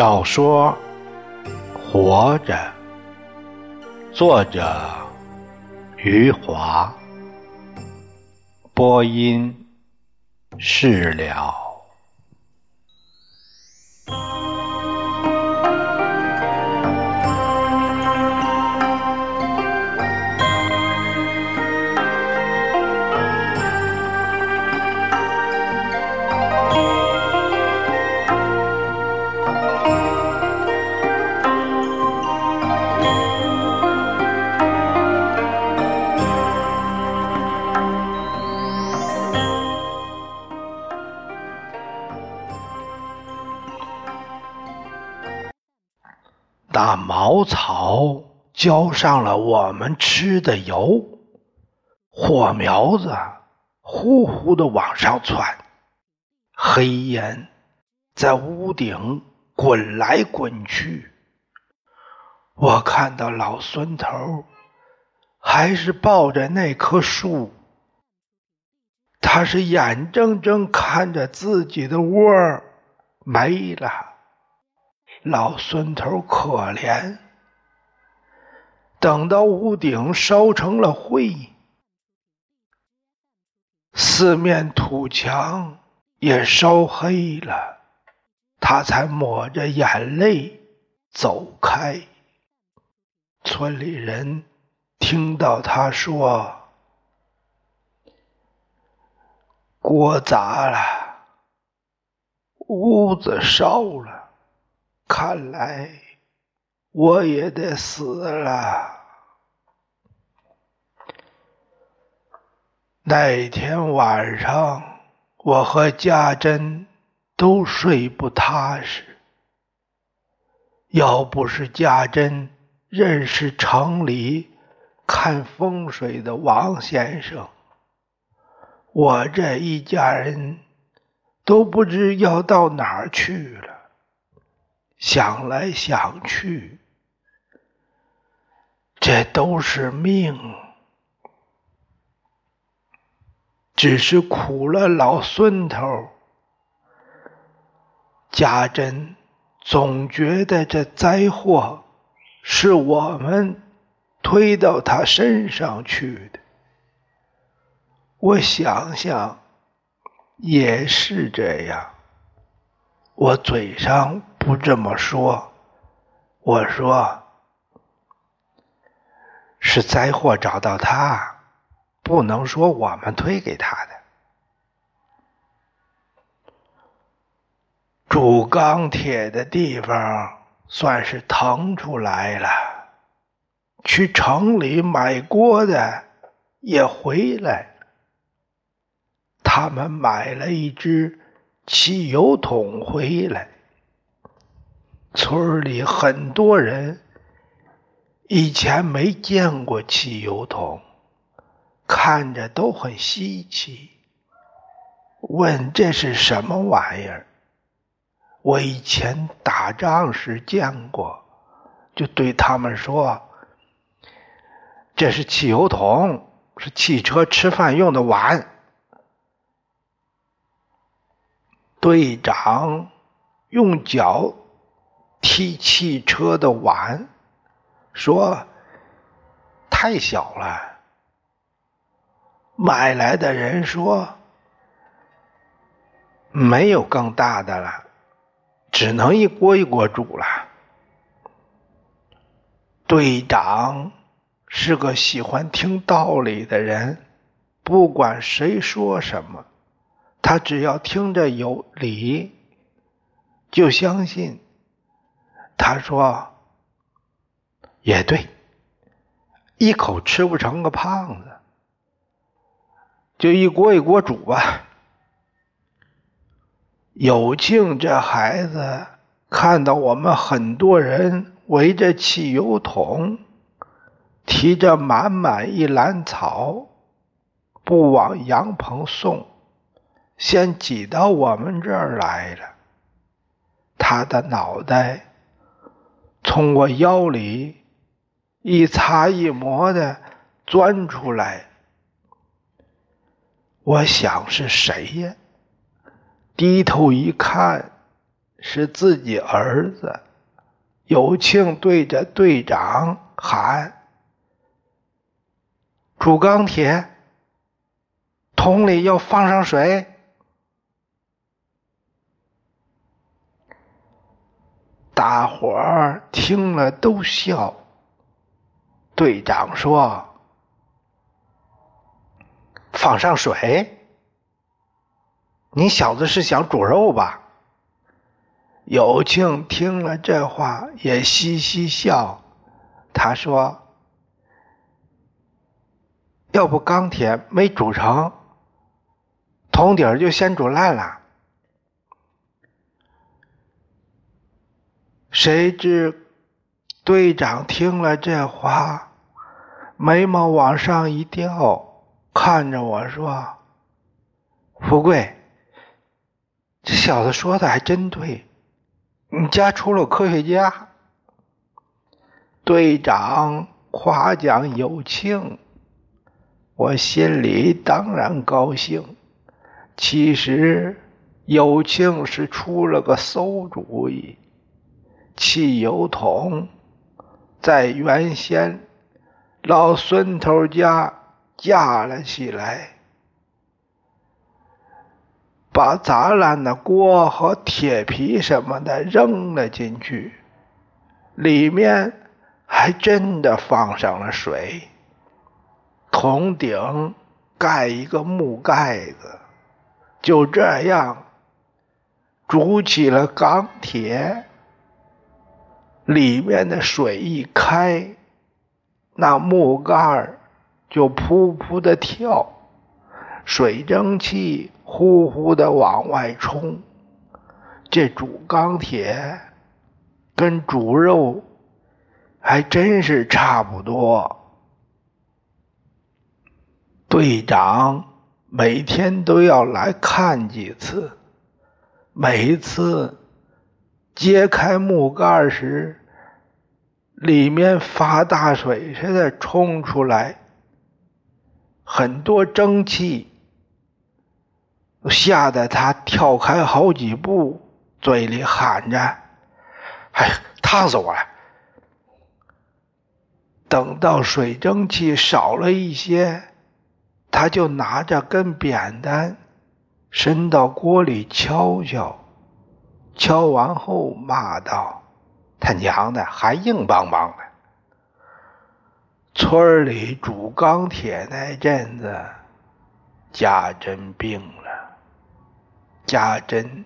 小说《活着》，作者余华，播音释了。浇上了我们吃的油，火苗子呼呼的往上窜，黑烟在屋顶滚来滚去。我看到老孙头还是抱着那棵树，他是眼睁睁看着自己的窝没了。老孙头可怜，等到屋顶烧成了灰，四面土墙也烧黑了，他才抹着眼泪走开。村里人听到他说：“锅砸了，屋子烧了。”看来我也得死了。那天晚上，我和家珍都睡不踏实。要不是家珍认识城里看风水的王先生，我这一家人都不知要到哪儿去了。想来想去，这都是命，只是苦了老孙头。家珍总觉得这灾祸是我们推到他身上去的。我想想，也是这样。我嘴上。不这么说，我说是灾祸找到他，不能说我们推给他的。铸钢铁的地方算是腾出来了，去城里买锅的也回来，他们买了一只汽油桶回来。村里很多人以前没见过汽油桶，看着都很稀奇，问这是什么玩意儿？我以前打仗时见过，就对他们说：“这是汽油桶，是汽车吃饭用的碗。”队长用脚。踢汽车的碗，说太小了。买来的人说没有更大的了，只能一锅一锅煮了。队长是个喜欢听道理的人，不管谁说什么，他只要听着有理，就相信。他说：“也对，一口吃不成个胖子，就一锅一锅煮吧。”有庆这孩子看到我们很多人围着汽油桶，提着满满一篮草，不往羊棚送，先挤到我们这儿来了。他的脑袋。从我腰里一擦一磨的钻出来，我想是谁呀？低头一看，是自己儿子。有庆对着队长喊：“煮钢铁，桶里要放上水。”大伙儿听了都笑。队长说：“放上水？你小子是想煮肉吧？”有庆听了这话也嘻嘻笑。他说：“要不钢铁没煮成，铜底儿就先煮烂了。”谁知队长听了这话，眉毛往上一掉，看着我说：“富贵，这小子说的还真对，你家出了科学家。”队长夸奖有庆，我心里当然高兴。其实有庆是出了个馊主意。汽油桶在原先老孙头家架了起来，把砸烂的锅和铁皮什么的扔了进去，里面还真的放上了水。桶顶盖一个木盖子，就这样煮起了钢铁。里面的水一开，那木盖儿就噗噗的跳，水蒸气呼呼的往外冲。这煮钢铁跟煮肉还真是差不多。队长每天都要来看几次，每次揭开木盖时。里面发大水似的冲出来，很多蒸汽，吓得他跳开好几步，嘴里喊着：“哎，烫死我了！”等到水蒸气少了一些，他就拿着根扁担，伸到锅里敲敲，敲完后骂道。他娘的，还硬邦邦的！村里煮钢铁那阵子，家珍病了。家珍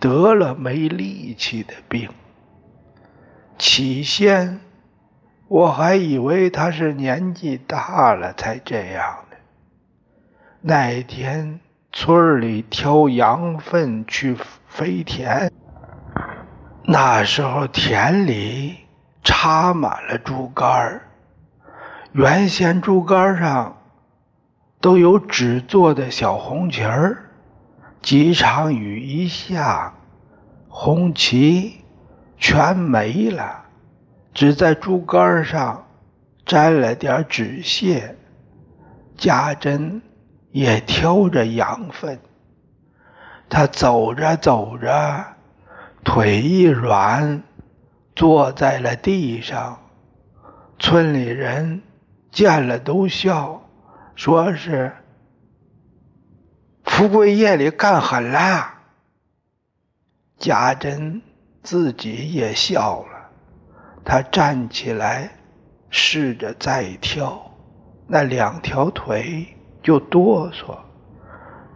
得了没力气的病。起先我还以为他是年纪大了才这样的。那天村里挑羊粪去肥田。那时候田里插满了竹竿原先竹竿上都有纸做的小红旗儿，几场雨一下，红旗全没了，只在竹竿上沾了点纸屑。家珍也挑着羊粪，他走着走着。腿一软，坐在了地上。村里人见了都笑，说是富贵夜里干狠了。贾珍自己也笑了，他站起来，试着再跳，那两条腿就哆嗦。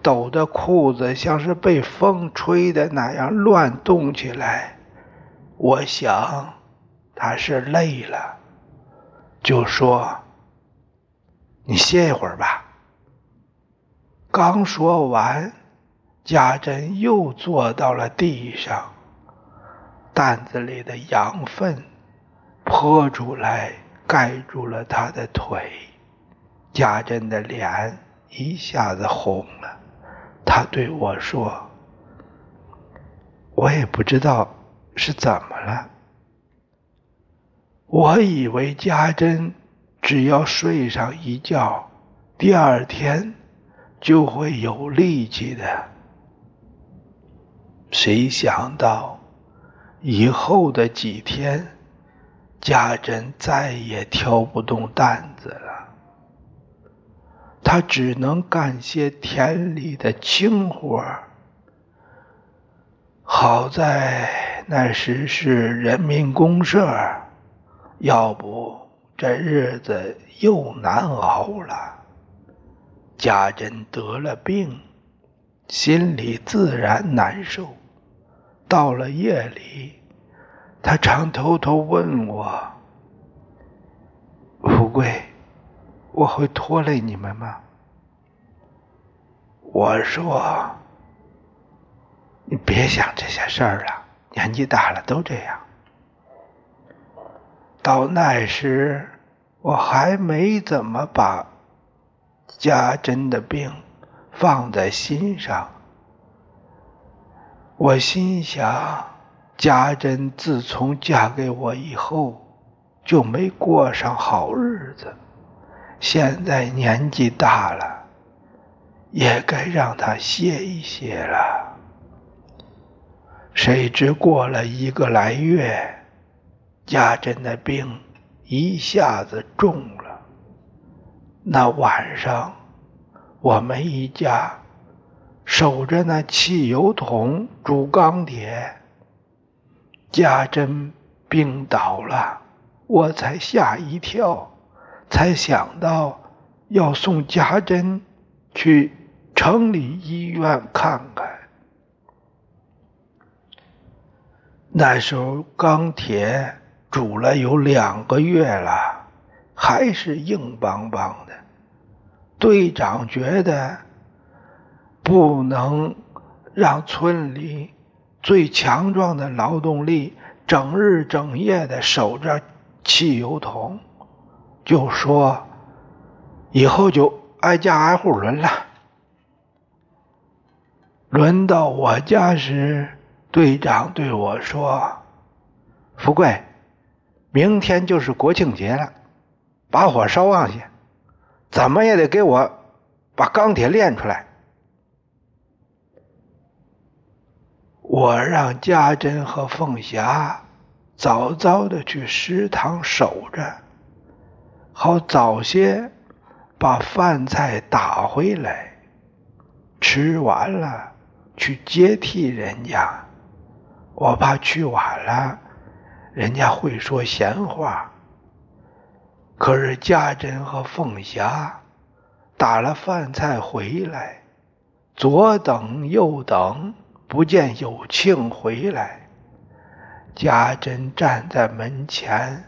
抖的裤子像是被风吹的那样乱动起来，我想他是累了，就说：“你歇一会儿吧。”刚说完，家珍又坐到了地上，担子里的羊粪泼出来，盖住了他的腿，家珍的脸一下子红了。他对我说：“我也不知道是怎么了。我以为家珍只要睡上一觉，第二天就会有力气的。谁想到，以后的几天，家珍再也挑不动担子了。他只能干些田里的轻活好在那时是人民公社，要不这日子又难熬了。家珍得了病，心里自然难受。到了夜里，他常偷偷问我：“富贵。”我会拖累你们吗？我说：“你别想这些事儿了，年纪大了都这样。”到那时，我还没怎么把家珍的病放在心上。我心想，家珍自从嫁给我以后，就没过上好日子。现在年纪大了，也该让她歇一歇了。谁知过了一个来月，家珍的病一下子重了。那晚上，我们一家守着那汽油桶煮钢铁，家珍病倒了，我才吓一跳。才想到要送家珍去城里医院看看。那时候钢铁煮了有两个月了，还是硬邦邦的。队长觉得不能让村里最强壮的劳动力整日整夜的守着汽油桶。就说以后就挨家挨户轮了。轮到我家时，队长对我说：“富贵，明天就是国庆节了，把火烧旺些，怎么也得给我把钢铁炼出来。”我让家珍和凤霞早早的去食堂守着。好早些把饭菜打回来，吃完了去接替人家。我怕去晚了，人家会说闲话。可是家珍和凤霞打了饭菜回来，左等右等，不见有庆回来。家珍站在门前。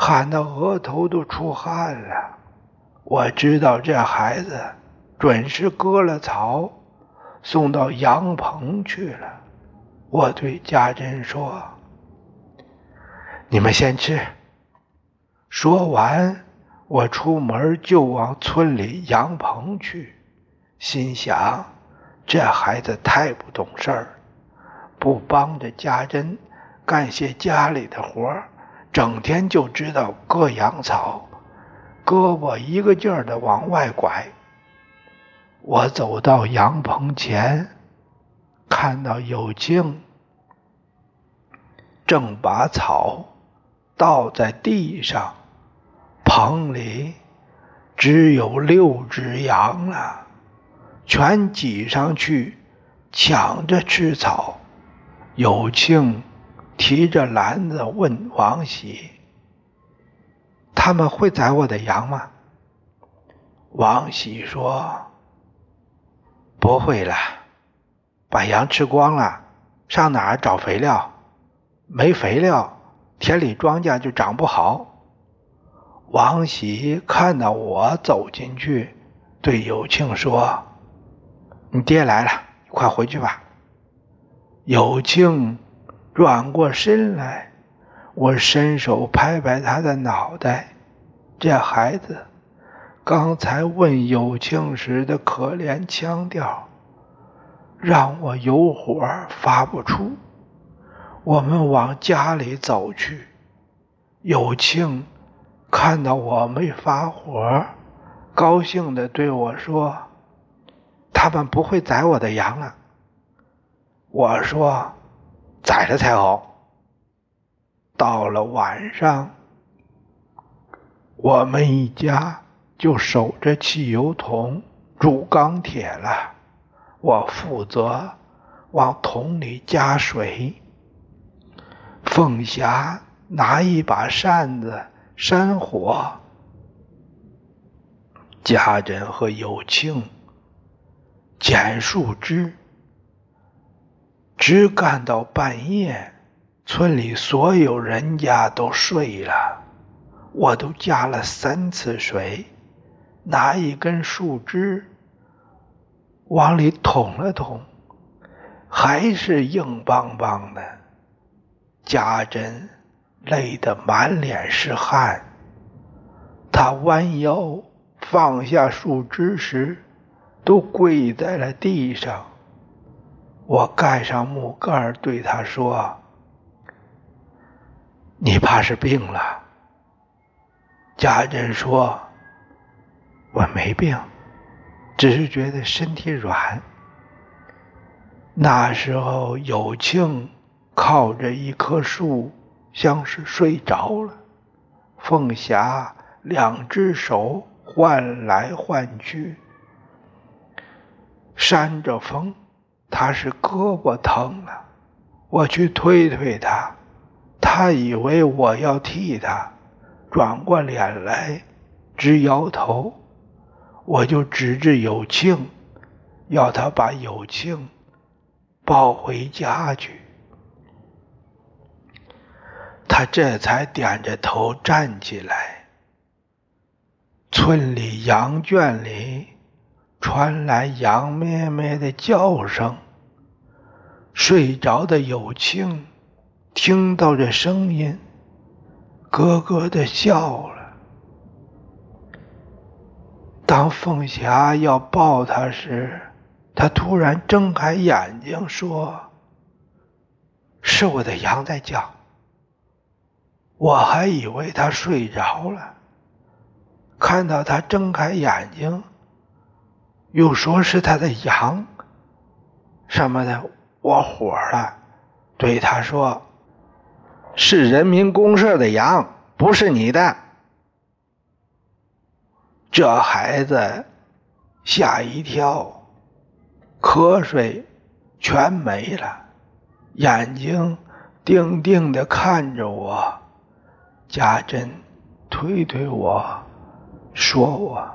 喊得额头都出汗了，我知道这孩子准是割了草，送到羊棚去了。我对家珍说：“你们先吃。”说完，我出门就往村里羊棚去，心想：这孩子太不懂事儿，不帮着家珍干些家里的活儿。整天就知道割羊草，胳膊一个劲儿的往外拐。我走到羊棚前，看到有庆正把草倒在地上，棚里只有六只羊了，全挤上去抢着吃草。有庆。提着篮子问王喜：“他们会宰我的羊吗？”王喜说：“不会了，把羊吃光了，上哪儿找肥料？没肥料，田里庄稼就长不好。”王喜看到我走进去，对有庆说：“你爹来了，你快回去吧。”有庆。转过身来，我伸手拍拍他的脑袋。这孩子刚才问有庆时的可怜腔调，让我有火发不出。我们往家里走去。有庆看到我没发火，高兴地对我说：“他们不会宰我的羊了。”我说：“宰了才好。”到了晚上，我们一家就守着汽油桶煮钢铁了。我负责往桶里加水，凤霞拿一把扇子扇火，家珍和有庆捡树枝。只干到半夜，村里所有人家都睡了，我都加了三次水，拿一根树枝往里捅了捅，还是硬邦邦的。家珍累得满脸是汗，他弯腰放下树枝时，都跪在了地上。我盖上木盖对他说：“你怕是病了。”家珍说：“我没病，只是觉得身体软。”那时候有庆靠着一棵树，像是睡着了。凤霞两只手换来换去，扇着风。他是胳膊疼了，我去推推他，他以为我要替他，转过脸来直摇头，我就指着有庆，要他把有庆抱回家去，他这才点着头站起来。村里羊圈里。传来羊咩咩的叫声。睡着的有庆听到这声音，咯咯的笑了。当凤霞要抱他时，他突然睁开眼睛说：“是我的羊在叫。”我还以为他睡着了，看到他睁开眼睛。又说是他的羊什么的，我火了，对他说：“是人民公社的羊，不是你的。”这孩子吓一跳，瞌睡全没了，眼睛定定的看着我。家珍推推我说我。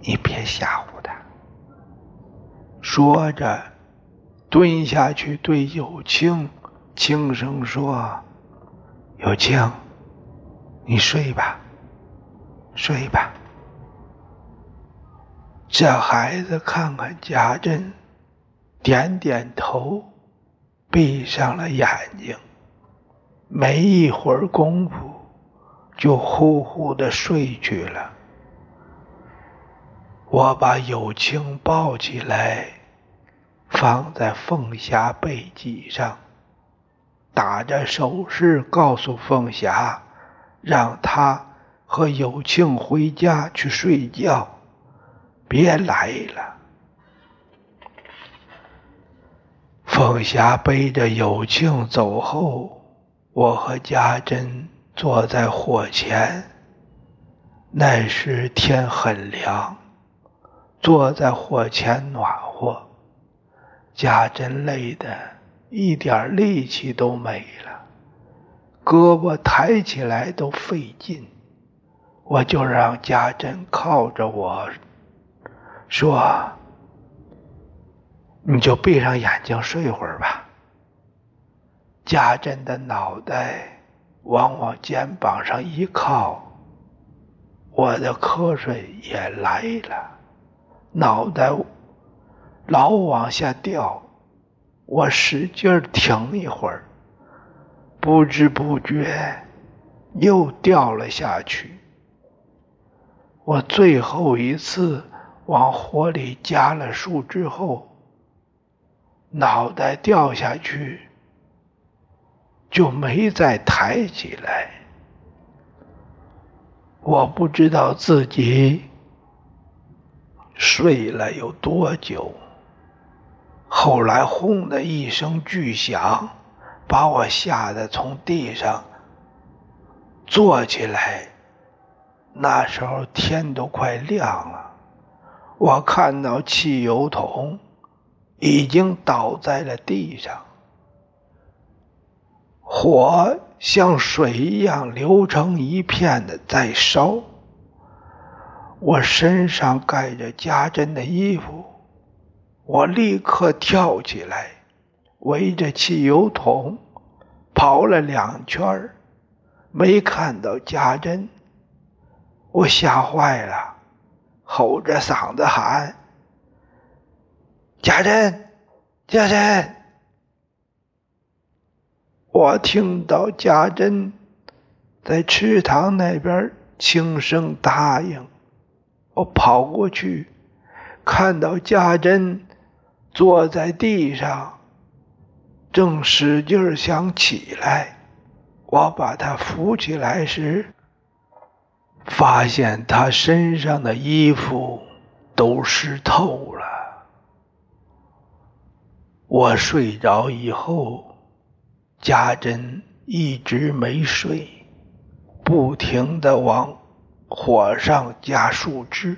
你别吓唬他。说着，蹲下去对有庆轻声说：“有庆，你睡吧，睡吧。”这孩子看看家珍，点点头，闭上了眼睛。没一会儿功夫，就呼呼的睡去了。我把有庆抱起来，放在凤霞背脊上，打着手势告诉凤霞，让她和有庆回家去睡觉，别来了。凤霞背着有庆走后，我和家珍坐在火前。那时天很凉。坐在火前暖和，家珍累得一点力气都没了，胳膊抬起来都费劲。我就让家珍靠着我，说：“你就闭上眼睛睡会儿吧。”家珍的脑袋往我肩膀上一靠，我的瞌睡也来了。脑袋老往下掉，我使劲挺一会儿，不知不觉又掉了下去。我最后一次往火里加了树之后，脑袋掉下去就没再抬起来。我不知道自己。睡了有多久？后来轰的一声巨响，把我吓得从地上坐起来。那时候天都快亮了，我看到汽油桶已经倒在了地上，火像水一样流成一片的在烧。我身上盖着家珍的衣服。我立刻跳起来，围着汽油桶跑了两圈没看到家珍。我吓坏了，吼着嗓子喊：“家珍，家珍！”我听到家珍在池塘那边轻声答应。我跑过去，看到家珍。坐在地上，正使劲想起来。我把他扶起来时，发现他身上的衣服都湿透了。我睡着以后，家珍一直没睡，不停的往火上加树枝。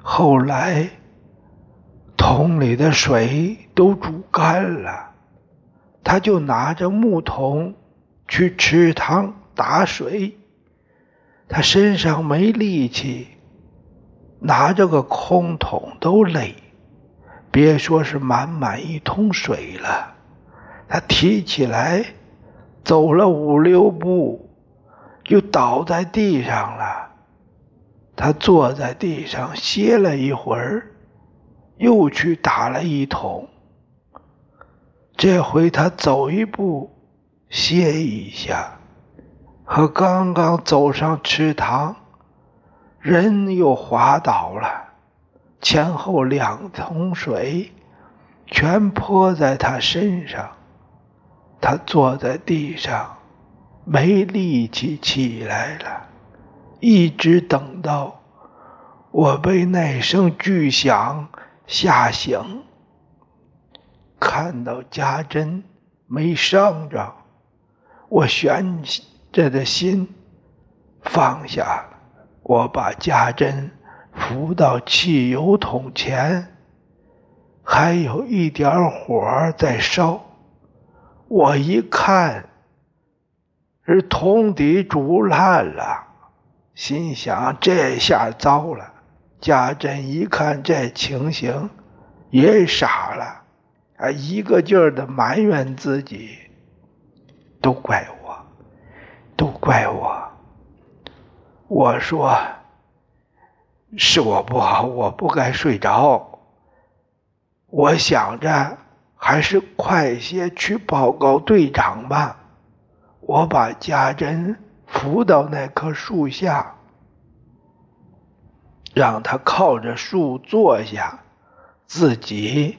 后来。桶里的水都煮干了，他就拿着木桶去池塘打水。他身上没力气，拿着个空桶都累，别说是满满一桶水了。他提起来，走了五六步，就倒在地上了。他坐在地上歇了一会儿。又去打了一桶，这回他走一步歇一下，和刚刚走上池塘，人又滑倒了，前后两桶水全泼在他身上，他坐在地上没力气起来了，一直等到我被那声巨响。吓醒，看到家珍没伤着，我悬着的心放下了。我把家珍扶到汽油桶前，还有一点火在烧。我一看，是铜底煮烂了，心想这下糟了。家珍一看这情形，也傻了，啊，一个劲儿的埋怨自己，都怪我，都怪我。我说，是我不好，我不该睡着。我想着，还是快些去报告队长吧。我把家珍扶到那棵树下。让他靠着树坐下，自己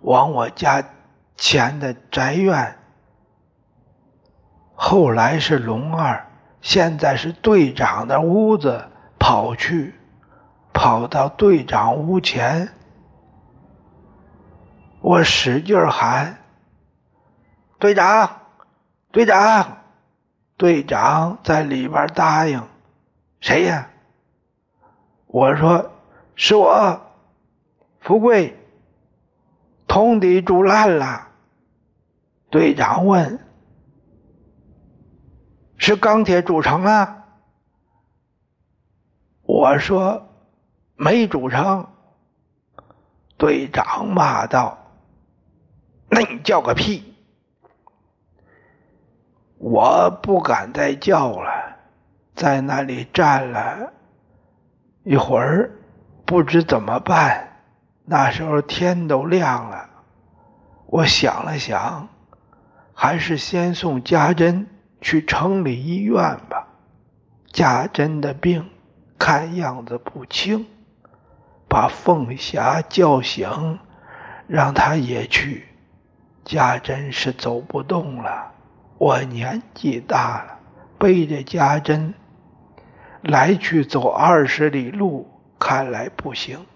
往我家前的宅院。后来是龙二，现在是队长的屋子跑去，跑到队长屋前，我使劲喊：“队长，队长！”队长在里边答应：“谁呀？”我说：“是我，富贵，桶底煮烂了。”队长问：“是钢铁煮成啊？”我说：“没煮成。”队长骂道：“那你叫个屁！”我不敢再叫了，在那里站了。一会儿不知怎么办，那时候天都亮了。我想了想，还是先送家珍去城里医院吧。家珍的病看样子不轻，把凤霞叫醒，让她也去。家珍是走不动了，我年纪大了，背着家珍。来去走二十里路，看来不行，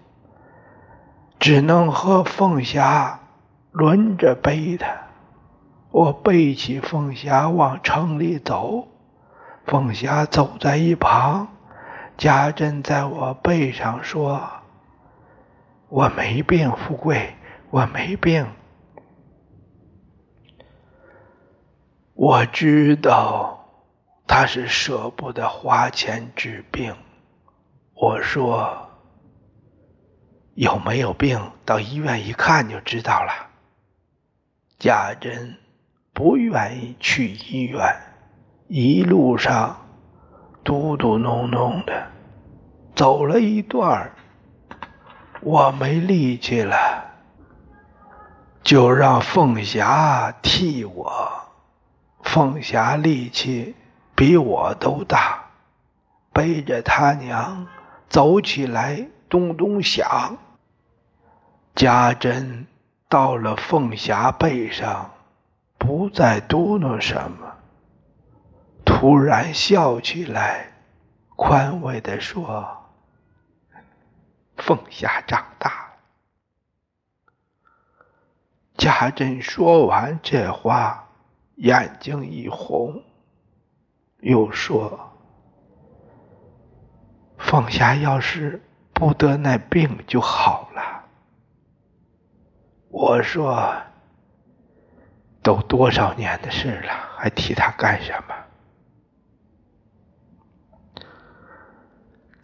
只能和凤霞轮着背他。我背起凤霞往城里走，凤霞走在一旁。家珍在我背上说：“我没病，富贵，我没病。”我知道他是舍不得花钱治病。我说：“有没有病？到医院一看就知道了。”贾珍。不愿意去医院，一路上嘟嘟哝哝的，走了一段我没力气了，就让凤霞替我。凤霞力气比我都大，背着他娘走起来咚咚响。家珍到了凤霞背上。不再嘟囔什么，突然笑起来，宽慰地说：“凤霞长大了。”家珍说完这话，眼睛一红，又说：“凤霞要是不得那病就好了。”我说。都多少年的事了，还提他干什么？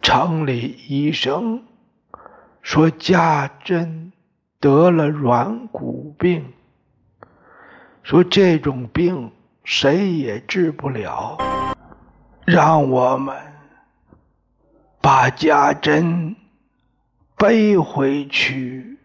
城里医生说家珍得了软骨病，说这种病谁也治不了，让我们把家珍背回去。